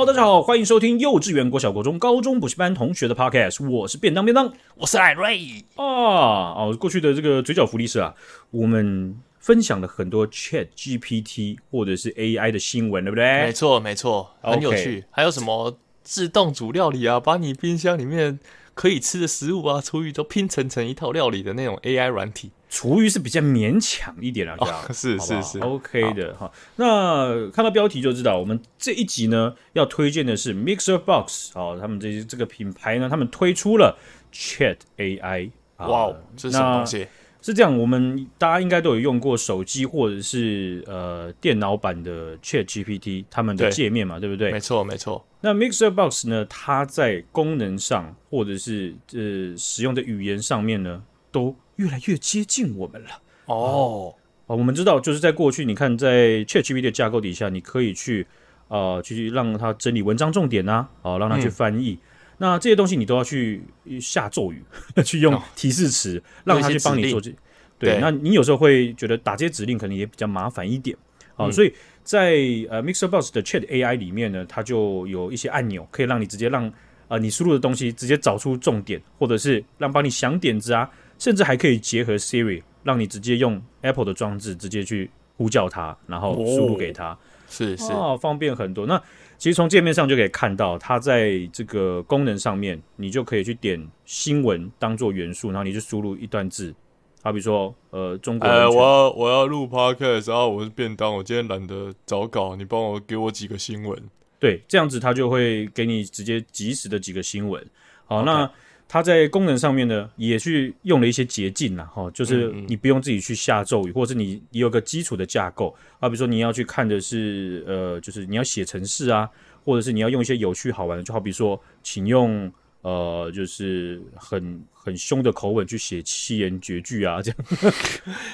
Hello，大家好，欢迎收听幼稚园、国小、国中、高中补习班同学的 Podcast。我是便当便当，我是艾瑞啊。哦，过去的这个嘴角福利社啊，我们分享了很多 Chat GPT 或者是 AI 的新闻，对不对？没错，没错，很有趣。还有什么自动煮料理啊，把你冰箱里面可以吃的食物啊、厨余都拼成成一套料理的那种 AI 软体。厨余是比较勉强一点啊，这样、哦、是是是 OK 的哈。那看到标题就知道，我们这一集呢要推荐的是 MixerBox 哦，他们这这个品牌呢，他们推出了 Chat AI。哇哦，这是什么东西？是这样，我们大家应该都有用过手机或者是呃电脑版的 Chat GPT，他们的界面嘛，对，对不对？没错没错。那 MixerBox 呢，它在功能上或者是呃使用的语言上面呢，都越来越接近我们了哦啊！我们知道，就是在过去，你看在 ChatGPT 的架构底下，你可以去呃去让它整理文章重点啊，啊，让它去翻译。嗯、那这些东西你都要去下咒语，去用提示词，哦、让它去帮你做这。对，那你有时候会觉得打这些指令可能也比较麻烦一点啊。嗯、所以在呃 MixerBox 的 Chat AI 里面呢，它就有一些按钮，可以让你直接让呃你输入的东西直接找出重点，或者是让帮你想点子啊。甚至还可以结合 Siri，让你直接用 Apple 的装置直接去呼叫它，然后输入给它，是是哦，方便很多。那其实从界面上就可以看到，它在这个功能上面，你就可以去点新闻当做元素，然后你就输入一段字，好比说呃，中国，呃，我要我要录 Podcast，然后我是便当，我今天懒得找稿，你帮我给我几个新闻，对，这样子它就会给你直接及时的几个新闻。好，Okay. 那。它在功能上面呢，也去用了一些捷径啦，哈，就是你不用自己去下咒语，或者是你你有个基础的架构啊，比如说你要去看的是呃，就是你要写程式啊，或者是你要用一些有趣好玩的，就好比说，请用呃，就是很很凶的口吻去写七言绝句啊，这样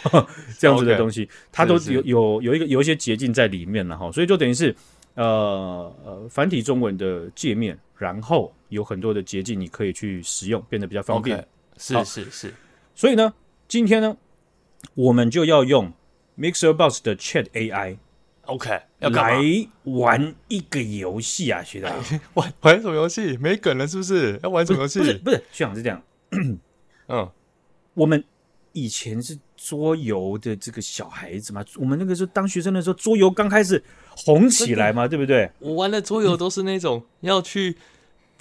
这样子的东西，它都有有有一个有一些捷径在里面了哈，所以就等于是呃呃繁体中文的界面。然后有很多的捷径，你可以去使用，变得比较方便。Okay, 是是是，所以呢，今天呢，我们就要用 MixerBox 的 Chat AI，OK，要来玩一个游戏啊，学长。玩玩什么游戏？没梗了是不是？要玩什么游戏？不是不是，学长是这样。嗯，我们以前是桌游的这个小孩子嘛，我们那个时候当学生的时候，桌游刚开始。红起来嘛，对不对？我玩的桌游都是那种要去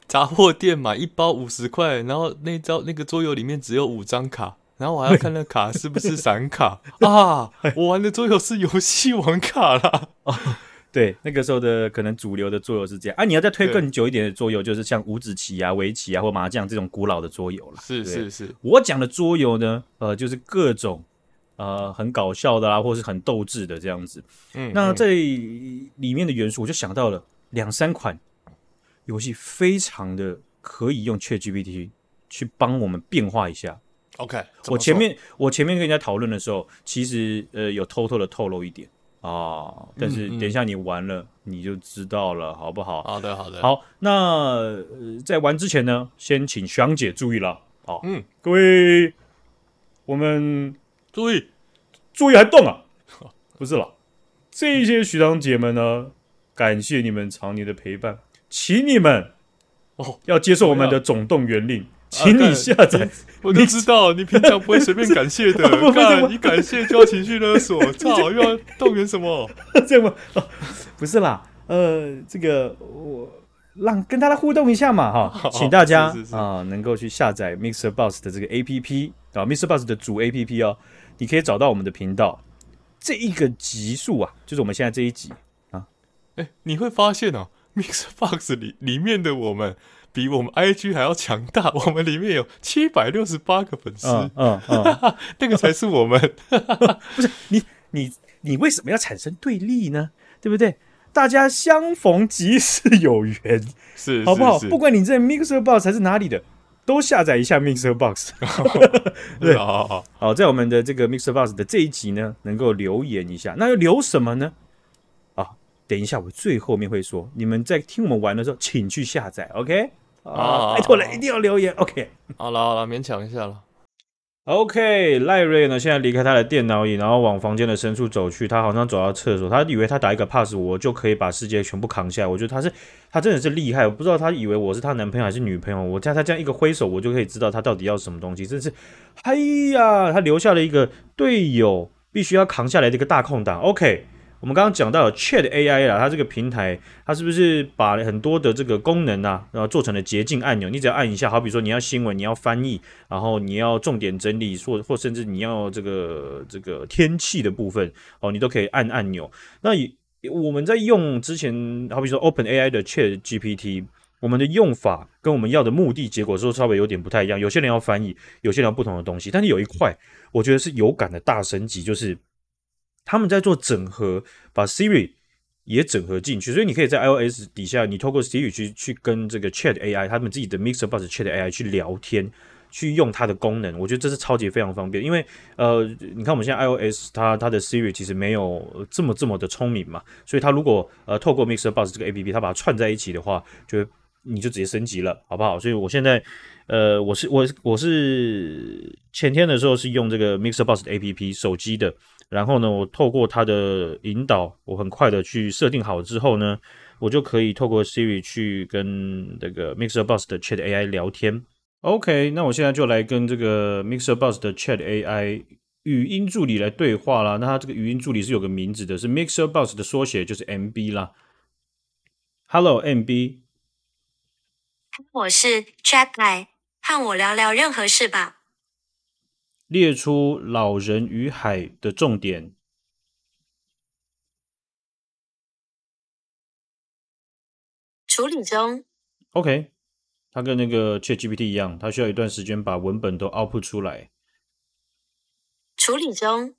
杂货店买一包五十块，然后那张那个桌游里面只有五张卡，然后我还要看那卡是不是散卡 啊。我玩的桌游是游戏王卡啦。哦，对，那个时候的可能主流的桌游是这样啊。你要再推更久一点的桌游，就是像五子棋啊、围棋啊或麻将这种古老的桌游了。是是是，我讲的桌游呢，呃，就是各种。呃，很搞笑的啦，或是很斗智的这样子。嗯，那这里面的元素，我就想到了两三款游戏，非常的可以用 ChatGPT 去帮我们变化一下。OK，我前面我前面跟人家讨论的时候，其实呃有偷偷的透露一点啊，但是等一下你玩了你就知道了，好不好？好的，好的。好，那、呃、在玩之前呢，先请学长姐注意了。好，嗯，各位，我们。注意，注意还动啊！不是了，这些学长姐们呢，感谢你们常年的陪伴，请你们哦要接受我们的总动员令，请你下载。我都知道，你平常不会随便 感谢的，干你感谢就要情绪勒索，操又要动员什么？这样吗？不是啦，呃，这个我让跟大家互动一下嘛，哈，请大家啊能够去下载 MixerBox 的这个 APP 啊，MixerBox 的主 APP 哦。你可以找到我们的频道，这一个集数啊，就是我们现在这一集啊。哎、欸，你会发现哦，MixerBox 里里面的我们比我们 IG 还要强大，我们里面有七百六十八个粉丝，嗯嗯，那个才是我们。不是你你你为什么要产生对立呢？对不对？大家相逢即是有缘，是好不好？不管你在 MixerBox 还是哪里的。都下载一下 MixerBox，对，好好好，好，在我们的这个 MixerBox 的这一集呢，能够留言一下，那要留什么呢？啊，等一下我最后面会说，你们在听我们玩的时候，请去下载，OK？啊，拜托了，一定要留言，OK？好了好了，勉强一下了。OK，赖瑞呢？现在离开他的电脑椅，然后往房间的深处走去。他好像走到厕所，他以为他打一个 pass，我就可以把世界全部扛下来。我觉得他是，他真的是厉害。我不知道他以为我是他男朋友还是女朋友。我在他这样一个挥手，我就可以知道他到底要什么东西。真是，哎呀，他留下了一个队友必须要扛下来的一个大空档。OK。我们刚刚讲到 Chat AI 啦，它这个平台，它是不是把很多的这个功能啊，然后做成了捷径按钮？你只要按一下，好比说你要新闻，你要翻译，然后你要重点整理，或或甚至你要这个这个天气的部分，哦，你都可以按按钮。那我们在用之前，好比说 Open AI 的 Chat GPT，我们的用法跟我们要的目的结果，说稍微有点不太一样。有些人要翻译，有些人要不同的东西，但是有一块，我觉得是有感的大升级，就是。他们在做整合，把 Siri 也整合进去，所以你可以在 iOS 底下，你透过 Siri 去去跟这个 Chat AI，他们自己的 MixerBox Chat AI 去聊天，去用它的功能。我觉得这是超级非常方便，因为呃，你看我们现在 iOS 它它的 Siri 其实没有这么这么的聪明嘛，所以它如果呃透过 Mixer Buzz 这个 APP，它把它串在一起的话，就你就直接升级了，好不好？所以我现在呃，我是我我是前天的时候是用这个 MixerBox 的 APP 手机的。然后呢，我透过它的引导，我很快的去设定好之后呢，我就可以透过 Siri 去跟这个 MixerBox 的 Chat AI 聊天。OK，那我现在就来跟这个 MixerBox 的 Chat AI 语音助理来对话啦。那它这个语音助理是有个名字的，是 MixerBox 的缩写，就是 MB 啦。Hello，MB，我是 Chat AI，和我聊聊任何事吧。列出《老人与海》的重点。处理中。OK，它跟那个 ChatGPT 一样，它需要一段时间把文本都 output 出来。处理中。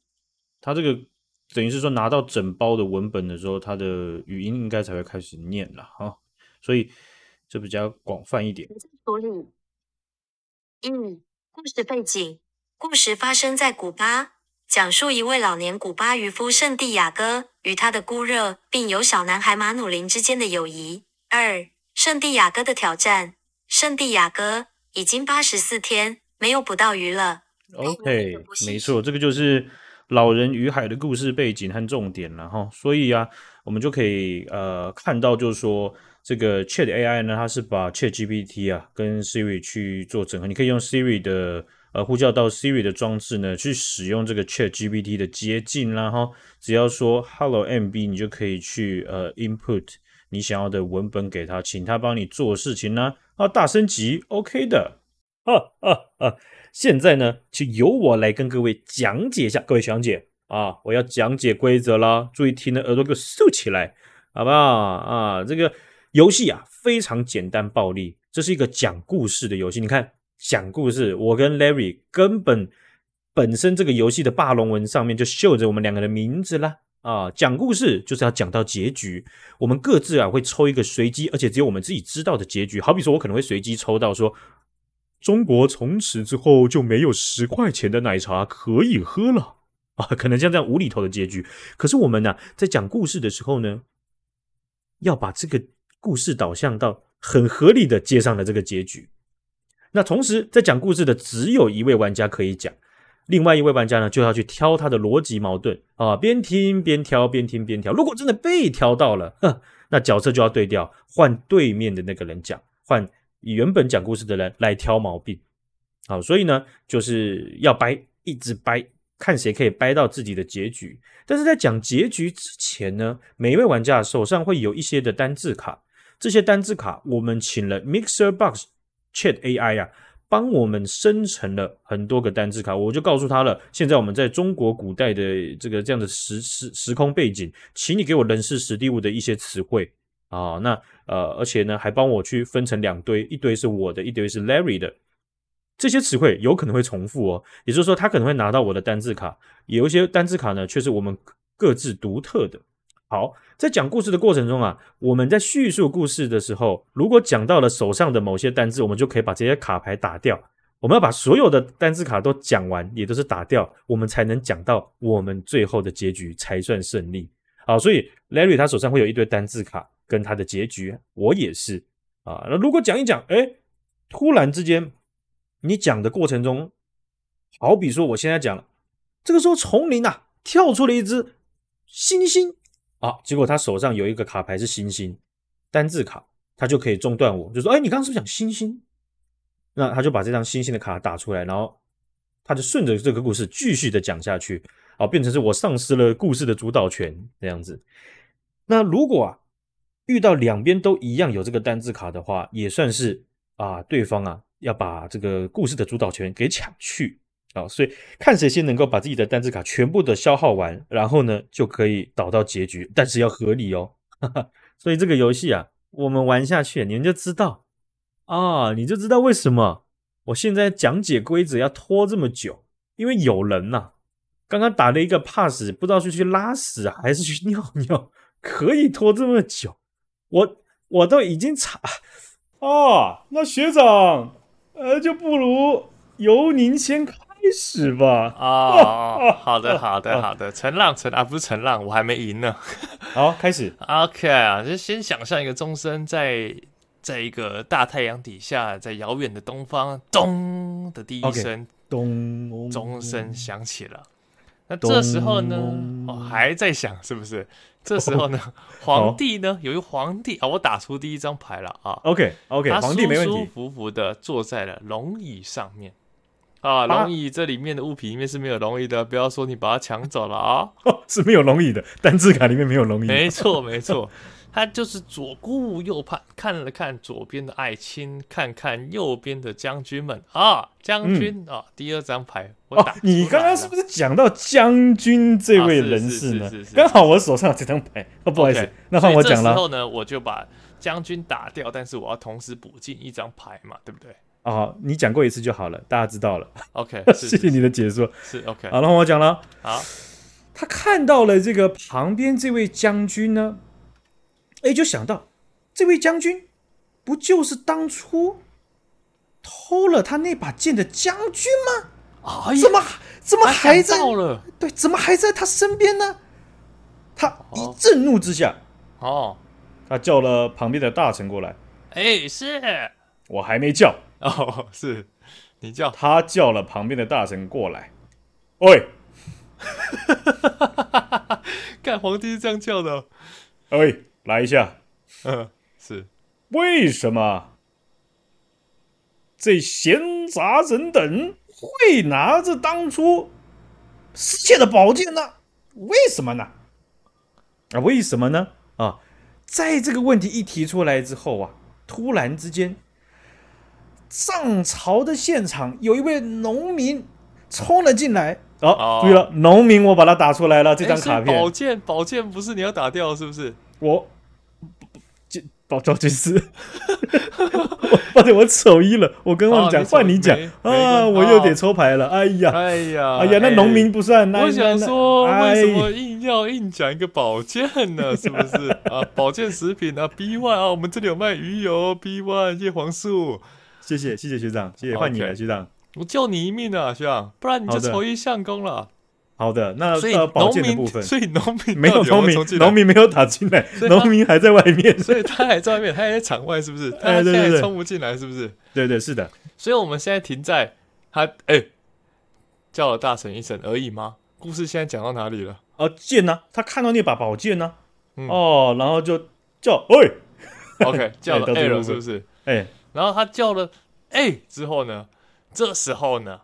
它这个等于是说拿到整包的文本的时候，它的语音应该才会开始念了哈，所以这比较广泛一点。处理。嗯，故事背景。故事发生在古巴，讲述一位老年古巴渔夫圣地亚哥与他的姑热，并有小男孩马努林之间的友谊。二、圣地亚哥的挑战。圣地亚哥已经八十四天没有捕到鱼了。OK，没错，这个就是老人与海的故事背景和重点了哈。所以啊，我们就可以呃看到，就是说这个 Chat AI 呢，它是把 Chat GPT 啊跟 Siri 去做整合，你可以用 Siri 的。呃，呼叫到 Siri 的装置呢，去使用这个 Chat GPT 的捷径啦哈，只要说 Hello MB，你就可以去呃 input 你想要的文本给他，请他帮你做事情呢，啊，大升级，OK 的，啊啊啊！现在呢，就由我来跟各位讲解一下，各位讲解啊，我要讲解规则啦，注意听的耳朵给我竖起来，好不好啊？这个游戏啊，非常简单暴力，这是一个讲故事的游戏，你看。讲故事，我跟 Larry 根本本身这个游戏的霸龙文上面就绣着我们两个的名字啦啊！讲故事就是要讲到结局，我们各自啊会抽一个随机，而且只有我们自己知道的结局。好比说，我可能会随机抽到说，中国从此之后就没有十块钱的奶茶可以喝了啊，可能像这样无厘头的结局。可是我们呢、在讲故事的时候呢，要把这个故事导向到很合理的接上了这个结局。那同时，在讲故事的只有一位玩家可以讲，另外一位玩家呢就要去挑他的逻辑矛盾啊，边听边挑，边听边挑。如果真的被挑到了，哼，那角色就要对调，换对面的那个人讲，换原本讲故事的人来挑毛病。好，所以呢，就是要掰，一直掰，看谁可以掰到自己的结局。但是在讲结局之前呢，每一位玩家手上会有一些的单字卡，这些单字卡我们请了 MixerBox。Chat AI 啊，帮我们生成了很多个单字卡，我就告诉他了。现在我们在中国古代的这个这样的时时时空背景，请你给我人事史地物的一些词汇啊。那呃，而且呢，还帮我去分成两堆，一堆是我的，一堆是 Larry 的。这些词汇有可能会重复哦，也就是说，他可能会拿到我的单字卡，有一些单字卡呢，却是我们各自独特的。好，在讲故事的过程中啊，我们在叙述故事的时候，如果讲到了手上的某些单字，我们就可以把这些卡牌打掉。我们要把所有的单字卡都讲完，也都是打掉，我们才能讲到我们最后的结局才算胜利。好，所以 Larry 他手上会有一堆单字卡跟他的结局，我也是啊。那如果讲一讲，哎，突然之间你讲的过程中好比说，我现在讲了，这个时候丛林啊跳出了一只猩猩啊，结果他手上有一个卡牌是星星单字卡，他就可以中断我，就说：“哎，你刚刚是不是讲星星？”那他就把这张星星的卡打出来，然后他就顺着这个故事继续的讲下去，啊，变成是我丧失了故事的主导权这样子。那如果啊遇到两边都一样有这个单字卡的话，也算是啊对方啊要把这个故事的主导权给抢去啊，所以看谁先能够把自己的单字卡全部的消耗完，然后呢就可以导到结局，但是要合理哦。哈哈，所以这个游戏啊，我们玩下去，你们就知道。啊，你就知道为什么我现在讲解规则要拖这么久，因为有人呐、刚刚打了一个 pass，不知道是去拉屎还是去尿尿，可以拖这么久，我我都已经查啊，那学长，呃，就不如由您先考始吧。啊，啊好的，好的，好的，承让，承啊，不是承让，我还没赢呢。好，开始。OK 啊，就先想象一个钟声在。在一个大太阳底下，在遥远的东方，咚的第一声，咚，钟声响起了。那这时候呢，哦，还在响，是不是？这时候呢，皇帝呢，由于皇帝啊，我打出第一张牌了啊。OK，OK，皇帝没问题，舒舒服服的坐在了龙椅上面啊。龙椅这里面的物品里面是没有龙椅的，不要说你把它抢走了啊，是没有龙椅的，单字卡里面没有龙椅。没错，没错。他就是左顾右盼，看了看左边的爱卿，看看右边的将军们啊，将军、嗯、啊，第二张牌我打、哦。你刚刚是不是讲到将军这位人士呢？刚、啊、好我手上有这张牌，哦，不好意思，okay, 那换我讲了。这时候呢，我就把将军打掉，但是我要同时补进一张牌嘛，对不对？哦，你讲过一次就好了，大家知道了。OK，谢谢你的解说。是 OK，好，那我讲了。好，他看到了这个旁边这位将军呢。哎，就想到这位将军，不就是当初偷了他那把剑的将军吗？啊，怎么怎么还在？对，怎么还在他身边呢？他一震怒之下，哦，他叫了旁边的大臣过来。哎，是我还没叫哦，是你叫他叫了旁边的大臣过来。喂，看皇帝是这样叫的。哎。来一下，嗯，是为什么这闲杂人等会拿着当初失窃的宝剑呢？为什么呢？啊，为什么呢？啊，在这个问题一提出来之后啊，突然之间，上朝的现场有一位农民冲了进来。哦，哦对了，农民，我把它打出来了，这张卡片。宝剑，宝剑不是你要打掉是不是？我。宝剑师，抱歉，我丑一了。我跟我讲，换你讲啊，我又得抽牌了。哎呀，哎呀，哎呀，那农民不算。我想说，为什么硬要硬讲一个宝剑呢？是不是啊？保健食品啊，B one 啊，我们这里有卖鱼油，B one 叶黄素。谢谢，谢谢学长，谢谢换你了，学长。我救你一命啊，学长，不然你就愁一相公了。好的，那所以农民，所以农民没有农民，农民没有打进来，农民还在外面，所以他还在外面，他还在场外，是不是？他现在冲不进来，是不是？对对是的。所以我们现在停在他哎叫了大臣一声而已吗？故事现在讲到哪里了？哦，剑呢？他看到那把宝剑呢？哦，然后就叫喂，OK，叫了 A 了，是不是？哎，然后他叫了 A 之后呢？这时候呢？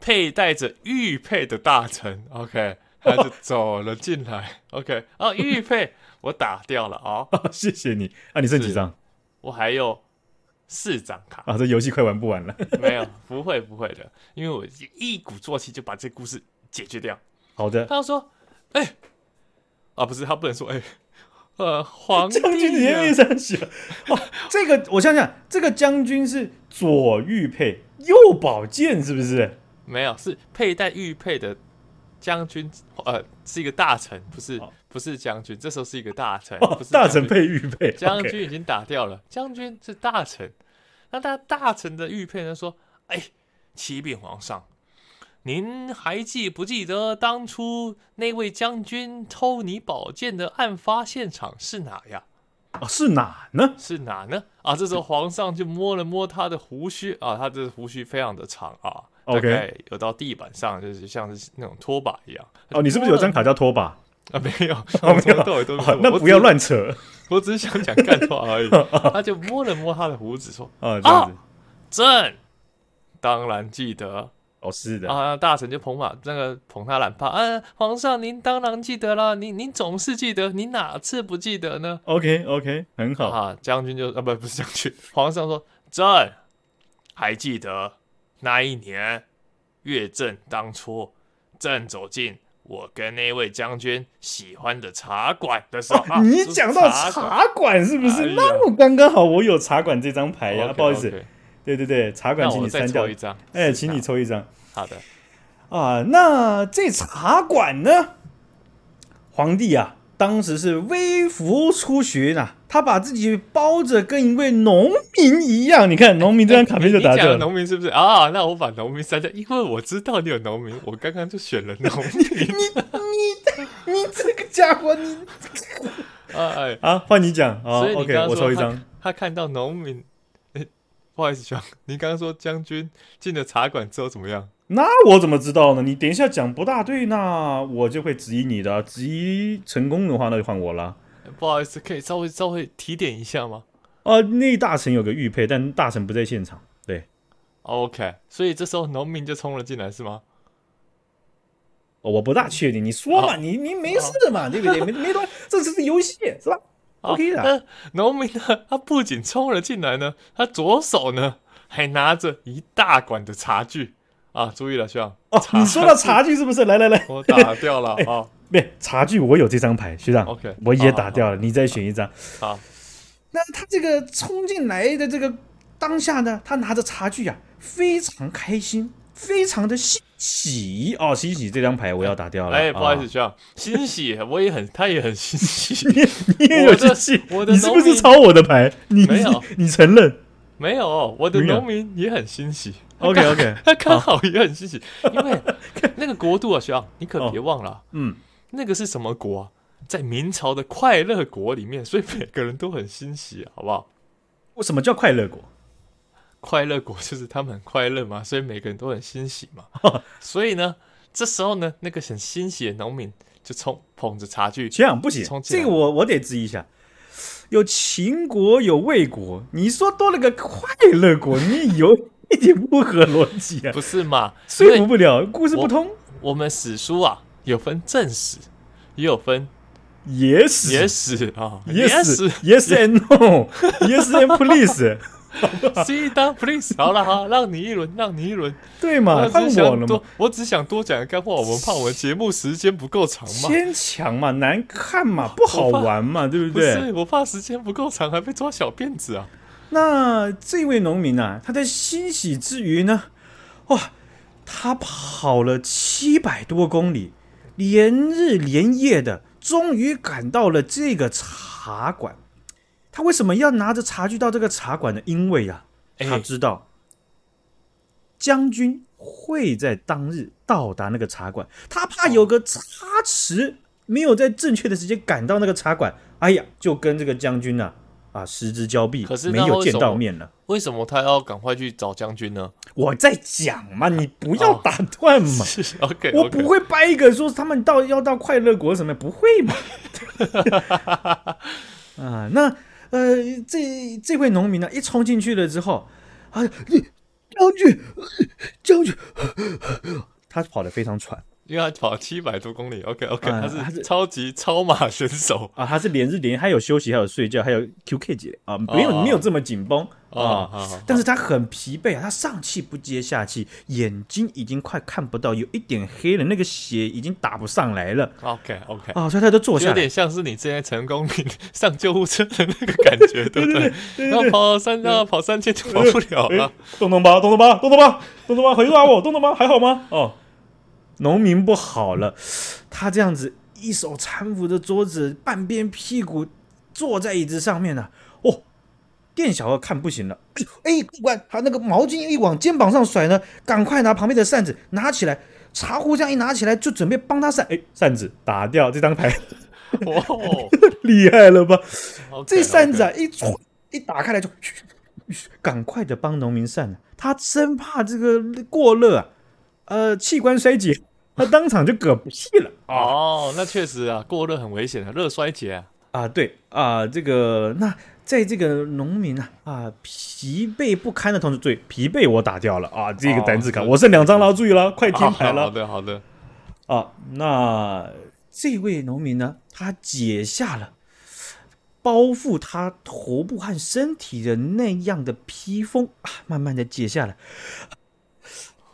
佩戴着玉佩的大臣，OK，他就走了进来，OK，哦，玉佩我打掉了啊，哦、谢谢你啊，你剩几张？我还有四张卡啊，这游戏快玩不完了。没有，不会不会的，因为我一鼓作气就把这故事解决掉。好的，他说，哎、欸，啊，不是，他不能说，哎、欸，呃，皇帝、啊、将军年龄上写，哦，这个我想想，这个将军是左玉佩，右宝剑，是不是？没有，是佩戴玉佩的将军，呃，是一个大臣，不是，哦、不是将军。这时候是一个大臣，哦、不是大臣配玉佩，将军已经打掉了。将军是大臣，那他大臣的玉佩呢？说，哎，启禀皇上，您还记不记得当初那位将军偷你宝剑的案发现场是哪呀？啊，是哪呢？是哪呢？啊，这时候皇上就摸了摸他的胡须啊，他的胡须非常的长啊，OK，有到地板上，就是像是那种拖把一样。哦，你是不是有张卡叫拖把？啊，没有，哦、没有，都没有。那不要乱扯，我只是想讲干话而已。他就摸了摸他的胡子，说：“啊，这样子，朕当然记得。”哦，是的啊，大臣就捧马那个捧他懒帕啊，皇上您当然记得啦，您您总是记得，您哪次不记得呢？OK OK，很好啊。将军就啊不不是将军，皇上说朕还记得那一年月正当初，朕走进我跟那位将军喜欢的茶馆的时候，哦、你讲到茶馆是不是？哎、那么刚刚好，我有茶馆这张牌呀，okay, 不好意思。Okay. 对对对，茶馆，请你删掉一张。哎，请你抽一张。好的。啊，那这茶馆呢？皇帝啊，当时是微服出巡啊，他把自己包着跟一位农民一样。你看，农民这张卡片就打掉了。农民是不是啊？那我把农民删掉，因为我知道你有农民，我刚刚就选了农民。你你你这个家伙，你啊 哎啊，换你讲啊。OK，我抽一张。他看到农民。不好意思，兄，你刚刚说将军进了茶馆之后怎么样？那我怎么知道呢？你等一下讲不大对，那我就会质疑你的。质疑成功的话，那就换我了。不好意思，可以稍微稍微提点一下吗？呃，那大臣有个玉佩，但大臣不在现场。对，OK，所以这时候农民就冲了进来，是吗？哦，我不大确定。你说嘛，哦、你你没事的嘛，哦、对不对？没没多，这只是游戏，是吧？OK 的，农民呢？他不仅冲了进来呢，他左手呢还拿着一大管的茶具啊！注意了，学长哦。你说到茶具是不是？来来来，我打掉了啊！没茶具，我有这张牌，学长。OK，我也打掉了，你再选一张。好，那他这个冲进来的这个当下呢，他拿着茶具啊，非常开心。非常的欣喜哦，欣喜这张牌我要打掉了。哎，不好意思，需要欣喜，我也很，他也很欣喜。你 你也有欣喜？我的，你是不是抄我的牌？你没有？你承认？没有，我的农民也很欣喜。OK OK，他刚好也很欣喜，因为 那个国度啊，需要你可别忘了，嗯，那个是什么国啊？在明朝的快乐国里面，所以每个人都很欣喜，好不好？为什么叫快乐国？快乐国就是他们很快乐嘛，所以每个人都很欣喜嘛。所以呢，这时候呢，那个很欣喜的农民就冲捧着茶具，这样不行，这个我我得质疑一下。有秦国有魏国，你说多了个快乐国，你有一点不合逻辑啊？不是嘛？说服不了，故事不通。我，我们史书啊，有分正史，也有分野史，野史啊，野史，Yes and no，Yes and please。Please。好了，好，让你一轮，让你一轮，对嘛？换我了嘛？我只想多讲个干话，我们怕我们节目时间不够长嘛。牵强嘛，难看嘛，不好玩嘛，对不对？不是，我怕时间不够长，还被抓小辫子啊。那这位农民啊，他在欣喜之余呢，哇，他跑了七百多公里，连日连夜的，终于赶到了这个茶馆。他为什么要拿着茶具到这个茶馆呢？因为呀、啊，他知道将军会在当日到达那个茶馆，他怕有个差池没有在正确的时间赶到那个茶馆，哎呀，就跟这个将军呢啊，啊失之交臂，可是没有见到面了。为什么他要赶快去找将军呢？我在讲嘛，你不要打断嘛。哦、OK，我不会掰一个说他们到要到快乐国什么，不会嘛。啊，那。呃，这这位农民呢，一冲进去了之后，啊，将军，将军，他跑得非常喘。因为他跑七百多公里，OK OK，他是超级超马选手。啊，他是连日连，还有休息，还有睡觉，还有 QK 节啊，没有没有这么紧绷啊，但是他很疲惫啊，他上气不接下气，眼睛已经快看不到，有一点黑了，那个血已经打不上来了，OK OK，啊，所以他就坐下，有点像是你之前成功上救护车的那个感觉，对不对？然后跑三，然后跑三千就跑不了了，东东吧，东东吧，东东吧，东东吧，回答我，东东吧，还好吗？哦。农民不好了，他这样子一手搀扶着桌子，半边屁股坐在椅子上面呢、啊。哦，店小二看不行了，哎，官，他那个毛巾一往肩膀上甩呢，赶快拿旁边的扇子拿起来，茶壶这样一拿起来就准备帮他扇，哎，扇子打掉这张牌。哦，厉害了吧？Okay, 这扇子啊，一一打开来就，赶快的帮农民扇了。他生怕这个过热啊，呃，器官衰竭，他当场就嗝屁了。哦，那确实啊，过热很危险的，热衰竭啊。啊，对啊，这个那在这个农民啊啊疲惫不堪的同时，对，疲惫我打掉了啊，这个单字卡，哦、我剩两张了，注意了，快听牌了。好的，好的。啊，那这位农民呢，他解下了包覆他头部和身体的那样的披风啊，慢慢的解下来，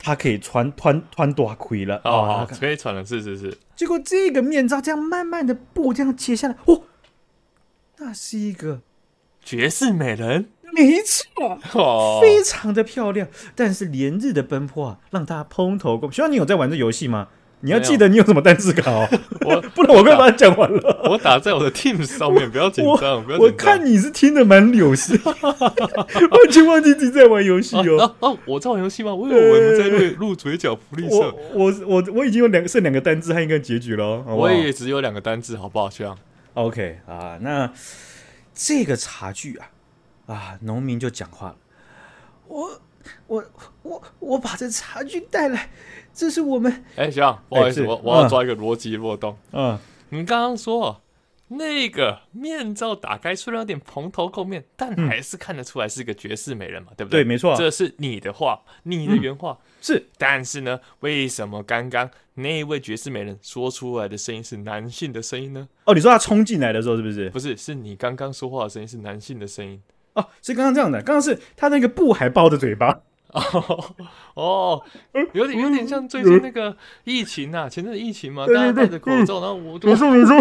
他可以穿穿穿大盔了啊，哦、可以穿了，是是是。结果这个面罩这样慢慢的布这样解下来，哦。那是一个绝世美人，没错，哦、非常的漂亮。但是连日的奔波啊，让他蓬头垢。希望你有在玩这游戏吗？你要记得你有什么单字卡哦。我 不然我快把它讲完了。我打在我的 Teams 上面，不要紧张，不要紧张。我看你是听的蛮有戏，完全忘记自己在玩游戏哦。啊，啊，我在玩游戏吗？我以为我们在录录嘴角福利社。我我我已经有两个剩两个单字和一个结局了。好好我也只有两个单字，好不好？这样。OK 啊，那这个茶具啊，啊，农民就讲话了。我我我我把这茶具带来，这是我们。哎，行，不好意思，我我要抓一个逻辑漏洞。嗯，你刚刚说那个面罩打开，虽然有点蓬头垢面，但还是看得出来是个绝世美人嘛，对不对？对，没错，这是你的话，你的原话是。但是呢，为什么刚刚？那一位绝世美人说出来的声音是男性的声音呢？哦，你说他冲进来的时候是不是？不是，是你刚刚说话的声音是男性的声音。哦，是刚刚这样的，刚刚是他那个布还包着嘴巴。哦哦，有点有点像最近那个疫情啊，前阵子疫情嘛，大家戴着口罩，然后我没错没错，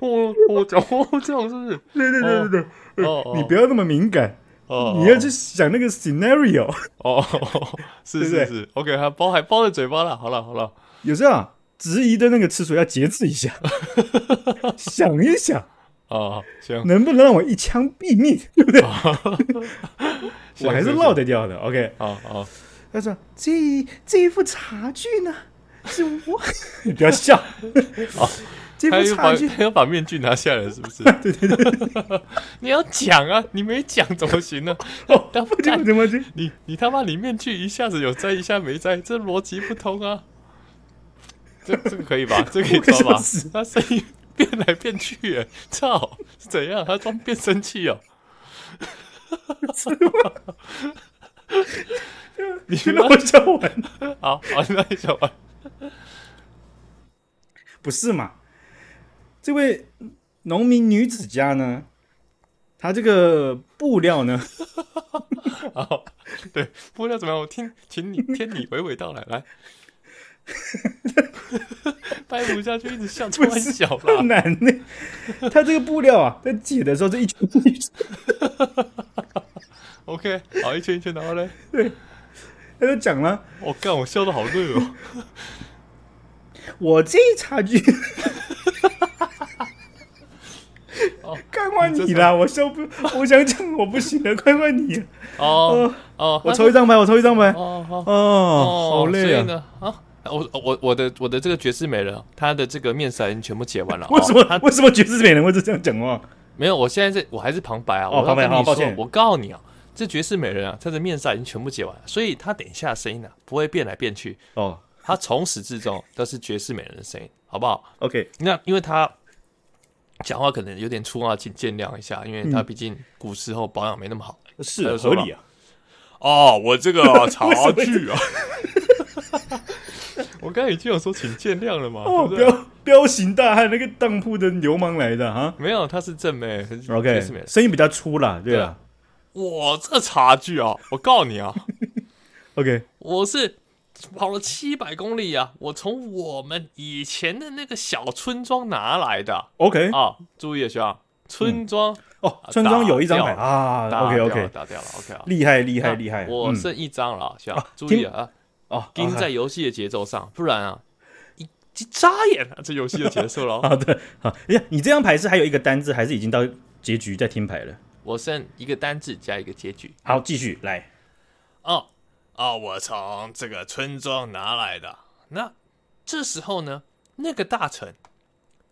我我讲话这样是不是？对对对对对，哦，你不要那么敏感。哦，你要去想那个 scenario 哦，是是是，OK，还包还包在嘴巴了，好了好了，有时候啊，质疑的那个次数要节制一下，想一想啊，行，能不能让我一枪毙命，对不对？我还是落得掉的，OK，好好。他说这这一副茶具呢，是我，你不要笑，哦，这副茶具还要把面具拿下来，是不是？对对对，你要讲啊，你没讲怎么行呢？哦，他不讲怎么行？你你他妈，你面具一下子有摘，一下没摘，这逻辑不通啊！这这个可以吧？这个可以抓吧？他声音变来变去，哎，操，是怎样？他装变声器哦？是吗？你让我讲完，好好，那你讲完，不是嘛？这位农民女子家呢，她这个布料呢，好，对，布料怎么样？我听，请你听你娓娓道来，来，拍不下去，一直笑，太小了，不难呢。他这个布料啊，在解的时候，这一圈一圈，OK，好，一圈一圈，然后嘞，对，他就讲了，我干，我笑的好累哦，我这一差距。快换你啦！我笑不，我想讲我不行了，快换你。哦哦，我抽一张牌，我抽一张牌。哦哦哦，好累啊！啊，我我我的我的这个绝世美人，她的这个面纱已经全部解完了。为什么？为什么绝世美人会是这样讲话？没有，我现在是我还是旁白啊。哦，旁白，好抱歉。我告诉你啊，这绝世美人啊，她的面纱已经全部解完了，所以她等一下声音呢不会变来变去。哦，她从始至终都是绝世美人的声音，好不好？OK。那因为她。讲话可能有点粗啊，请见谅一下，因为她毕竟古时候保养没那么好，是合理啊。哦，我这个 茶具啊，我刚才已经有说请见谅了嘛。哦，彪彪形大汉那个当铺的流氓来的啊？没有，他是正妹，OK，声音比较粗啦，对啊。我这差距啊，我告诉你啊，OK，我是。跑了七百公里啊！我从我们以前的那个小村庄拿来的。OK 啊，注意啊，学长，村庄哦，村庄有一张牌啊。OK OK，打掉了。OK，厉害厉害厉害！我剩一张了，学长，注意啊！哦，盯在游戏的节奏上，不然啊，一一眨眼啊，这游戏就结束了。好的，好，哎呀，你这张牌是还有一个单字，还是已经到结局在听牌了？我剩一个单字加一个结局。好，继续来。哦。啊、哦！我从这个村庄拿来的。那这时候呢，那个大臣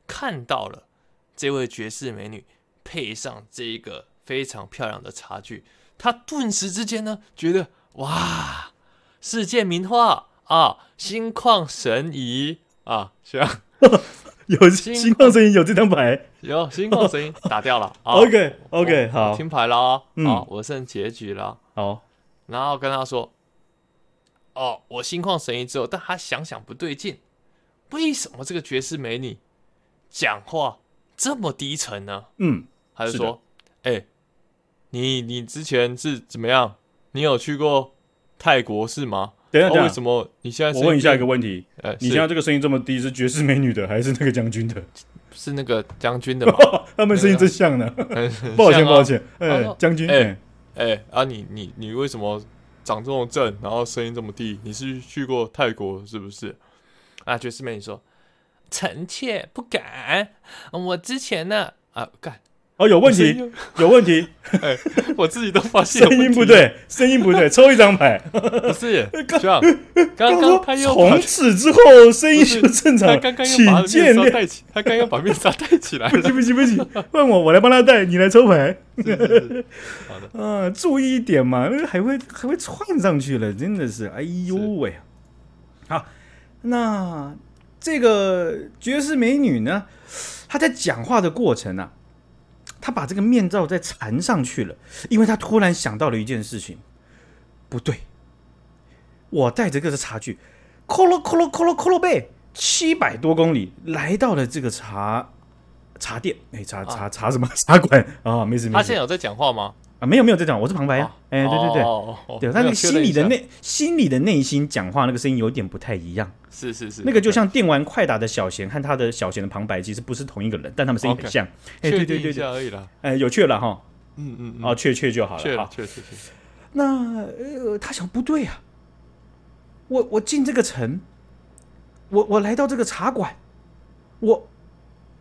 看到了这位绝世美女配上这一个非常漂亮的茶具，他顿时之间呢，觉得哇，世界名画啊，心旷神怡啊，这样 有心旷神怡有这张牌，有心旷神怡打掉了。OK OK，好，听牌了啊，嗯、好，我剩结局了。好，然后跟他说，哦，我心旷神怡之后，但他想想不对劲，为什么这个绝世美女讲话这么低沉呢？嗯，他就说，哎、欸，你你之前是怎么样？你有去过泰国是吗？等一下，等一下，为什么你现在？我问一下一个问题，呃、你现在这个声音这么低，是绝世美女的还是那个将军的？是那个将军的吗？他们声音真像呢。那个、抱歉，抱歉，哎、欸，将军，哎、欸，哎、欸、啊，你你你为什么长这么正，然后声音这么低？你是去过泰国是不是？啊，绝世美女说。臣妾不敢，我之前呢啊干哦有问题有问题，哎，我自己都发现声音不对，声音不对，抽一张牌，不是这样，刚刚他又从此之后声音就正常，他刚刚又把面纱戴起，他刚刚把面纱戴起来了，对不起不起，换我，我来帮他戴，你来抽牌，好的。啊，注意一点嘛，那个还会还会窜上去了，真的是，哎呦喂，好，那。这个绝世美女呢，她在讲话的过程啊，她把这个面罩再缠上去了，因为他突然想到了一件事情，不对，我带着这个茶具，扣了扣了扣了扣了背，七百多公里来到了这个茶茶店，哎，茶茶茶什么 茶馆啊？没事没事。他现在有在讲话吗？啊，没有没有在讲，我是旁白呀、啊。哎、哦，对对对，哦、对，他那个心里的内心里的内心讲话那个声音有点不太一样。是是是，那个就像电玩快打的小贤和他的小贤的旁白其实不是同一个人，但他们声音很像。哎，对对对对，而已啦。哎，有趣了哈。嗯嗯，哦，确确就好了。确了，确确确。那呃，他想不对啊，我我进这个城，我我来到这个茶馆，我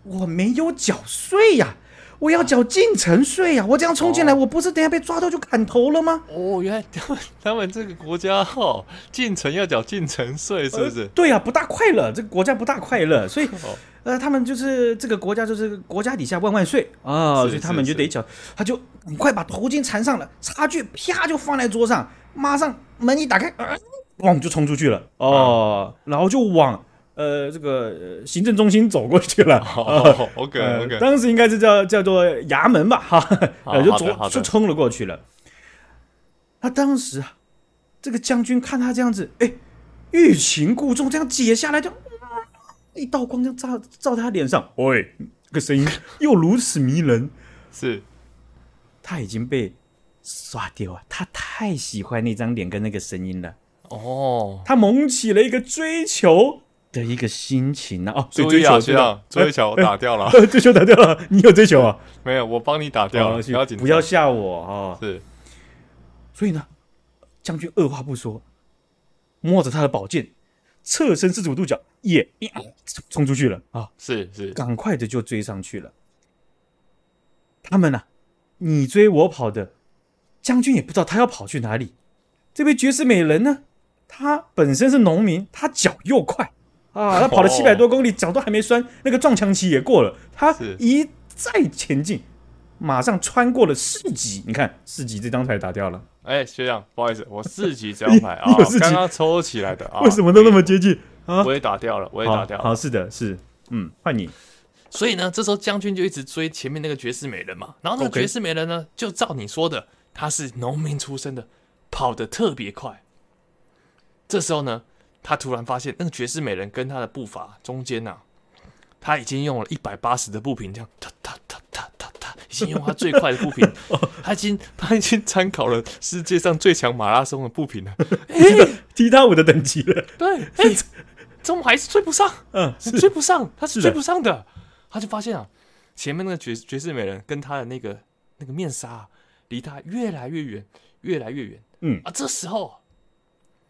我没有缴税呀。我要缴进城税呀！我这样冲进来，哦，我不是等下被抓到就砍头了吗？哦，原来他们他们这个国家哈，哦，进城要缴进城税，是不是？呃、对呀，啊，不大快乐，这个国家不大快乐，所以，哦，呃，他们就是这个国家就是国家底下万万岁啊，哦，所以他们就得缴，他就很快把头巾缠上了，茶具啪就放在桌上，马上门一打开，呃，咣就冲出去了哦，嗯，然后就往。呃，这个行政中心走过去了。哦，OK OK，当时应该是叫叫做衙门吧，哈，就走就冲了过去了。他当时啊，这个将军看他这样子，哎，欲擒故纵，这样解下来就一道光这样照照他脸上，喂，这个声音又如此迷人，是，他已经被刷掉啊，他太喜欢那张脸跟那个声音了。哦，他萌起了一个追求。的一个心情呢？哦，追求追求，追求我打掉了，追求打掉了。你有追求啊？没有，我帮你打掉了。不要紧，不要吓我啊！是，所以呢，将军二话不说，摸着他的宝剑，侧身四十五度角，也冲出去了啊！是是，赶快的就追上去了。他们呢，你追我跑的，将军也不知道他要跑去哪里。这位绝世美人呢，她本身是农民，她脚又快。啊，他跑了七百多公里，脚都还没酸，那个撞墙期也过了。他一再前进，马上穿过了四级。你看四级这张牌打掉了。哎、欸，学长，不好意思，我四级这张牌 啊，刚刚抽起来的啊。为什么都那么接近啊？我也打掉了，我也打掉了。好，好是的，是，嗯，换你。所以呢，这时候将军就一直追前面那个绝世美人嘛。然后那个绝世美人呢，就照你说的，他是农民出身的，跑得特别快。这时候呢。他突然发现，那个绝世美人跟他的步伐中间呐、啊，他已经用了一百八十的步频，这样哒哒哒哒哒哒，已经用他最快的步频，他已经他已经参考了世界上最强马拉松的步频了，踢踏舞的等级了。对，哎、欸，怎么还是追不上？嗯，追不上，他是追不上的。的他就发现啊，前面那个绝绝世美人跟他的那个那个面纱离他越来越远，越来越远。嗯啊，这时候。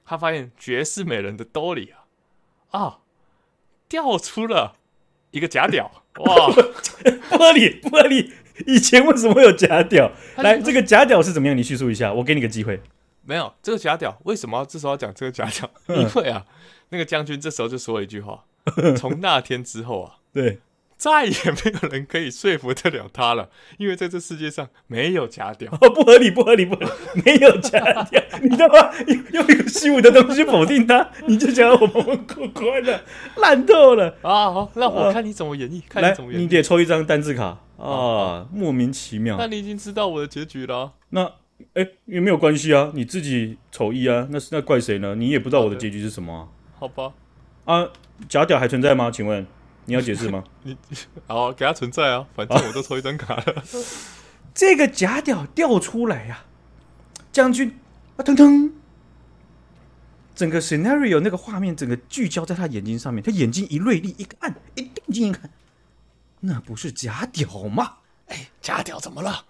他发现绝世美人的兜里啊啊掉出了一个假屌 哇！不合理不合理！以前为什么会有假屌？来，这个假屌是怎么样？你叙述一下，我给你个机会。没有这个假屌，为什么要这时候要讲这个假屌？因为啊，那个将军这时候就说了一句话：从那天之后啊，对，再也没有人可以说服得了他了，因为在这世界上没有假屌。哦，不合理，不合理，不合理，没有假屌，你他妈用一个虚无的东西否定他，你就讲我们过关了，烂透了啊！好，那我看你怎么演绎，看你怎么演绎。你得抽一张单字卡啊，莫名其妙。那你已经知道我的结局了。那哎，也没有关系啊，你自己丑一啊，那是那怪谁呢？你也不知道我的结局是什么啊。好吧，啊，假屌还存在吗？请问？你要解释吗？你 好，给他存在啊，反正我都抽一张卡了。这个假屌掉出来呀，将军啊，腾腾，整个 scenario 那个画面，整个聚焦在他眼睛上面，他眼睛一锐利，一个暗，一定睛一看，那不是假屌吗？哎，假屌怎么了？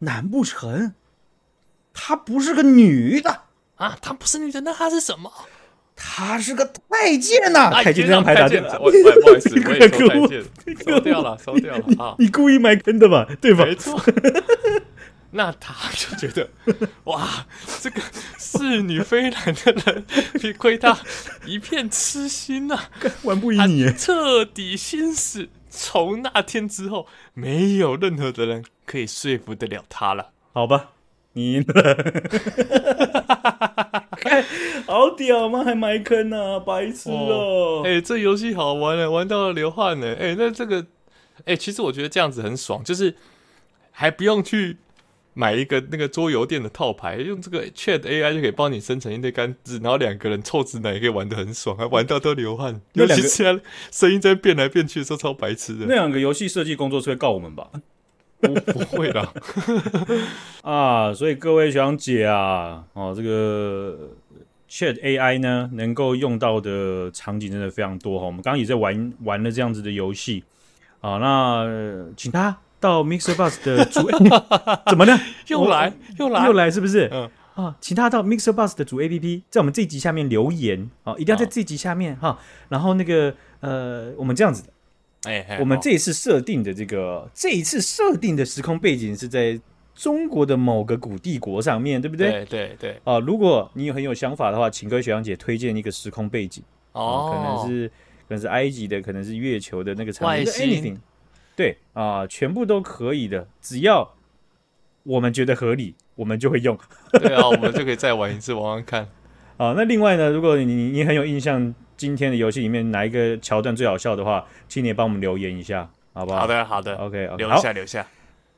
难不成他不是个女的啊？他不是女的，那他是什么？他是个太监呐！太监这张牌打掉了，不好意思，我也抽太监，收掉了，收掉了啊！你故意埋坑的吧？对吧？没错。那他就觉得，哇，这个侍女非男的人，别亏他一片痴心呐！玩不赢你，彻底心死。从那天之后，没有任何的人可以说服得了他了。好吧。你赢了，好屌吗？还埋坑呢、啊，白痴哦！哎、欸，这游戏好玩呢，玩到了流汗呢。哎、欸，那这个，哎、欸，其实我觉得这样子很爽，就是还不用去买一个那个桌游店的套牌，用这个 Chat AI 就可以帮你生成一堆干字，然后两个人臭直男也可以玩得很爽，还玩到都流汗。尤其是他声音在变来变去的时候，超白痴的。那两个游戏设计工作室会告我们吧？不不会的 啊，所以各位学长姐啊，哦，这个 Chat AI 呢，能够用到的场景真的非常多哈。我们刚刚也在玩玩了这样子的游戏啊，那请他到 Mixer Bus 的主，怎么呢？又来又来又来，是不是？嗯啊，请他到 Mixer Bus 的主 APP，在我们这一集下面留言啊，一定要在这一集下面哈、啊。然后那个呃，我们这样子的。哎，我们这一次设定的这个，这一次设定的时空背景是在中国的某个古帝国上面，对不对？对对对。啊，如果你有很有想法的话，请各位学长姐推荐一个时空背景哦，可能是可能是埃及的，可能是月球的那个场景。对啊，全部都可以的，只要我们觉得合理，我们就会用。对啊，我们就可以再玩一次，玩玩看。啊，那另外呢，如果你你很有印象。今天的游戏里面哪一个桥段最好笑的话，请你也帮我们留言一下，好不好？好的，好的，OK，, okay 留一下，留下。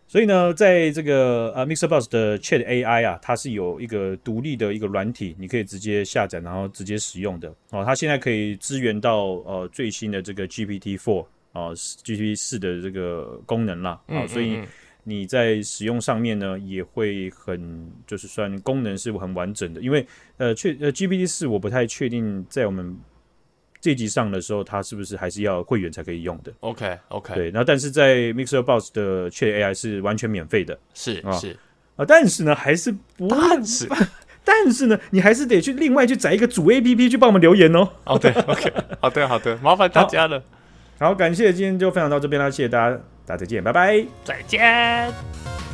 所以呢，在这个呃 MixerBox 的 Chat AI 啊，它是有一个独立的一个软体，你可以直接下载，然后直接使用的哦。它现在可以支援到呃最新的这个 GPT Four 啊，GPT 四的这个功能啦。啊、哦，所以你在使用上面呢，也会很就是算功能是很完整的，因为呃确呃 GPT 四我不太确定在我们。这集上的时候，它是不是还是要会员才可以用的？OK OK，对，那但是在 MixerBox 的 Chat AI 是完全免费的，是啊是啊，但是呢，还是不，但是但是呢，你还是得去另外去载一个主 APP 去帮我们留言哦。哦，对，OK，好的好的，麻烦大家了。好，好，感谢今天就分享到这边啦，谢谢大家，大家再见，拜拜，再见。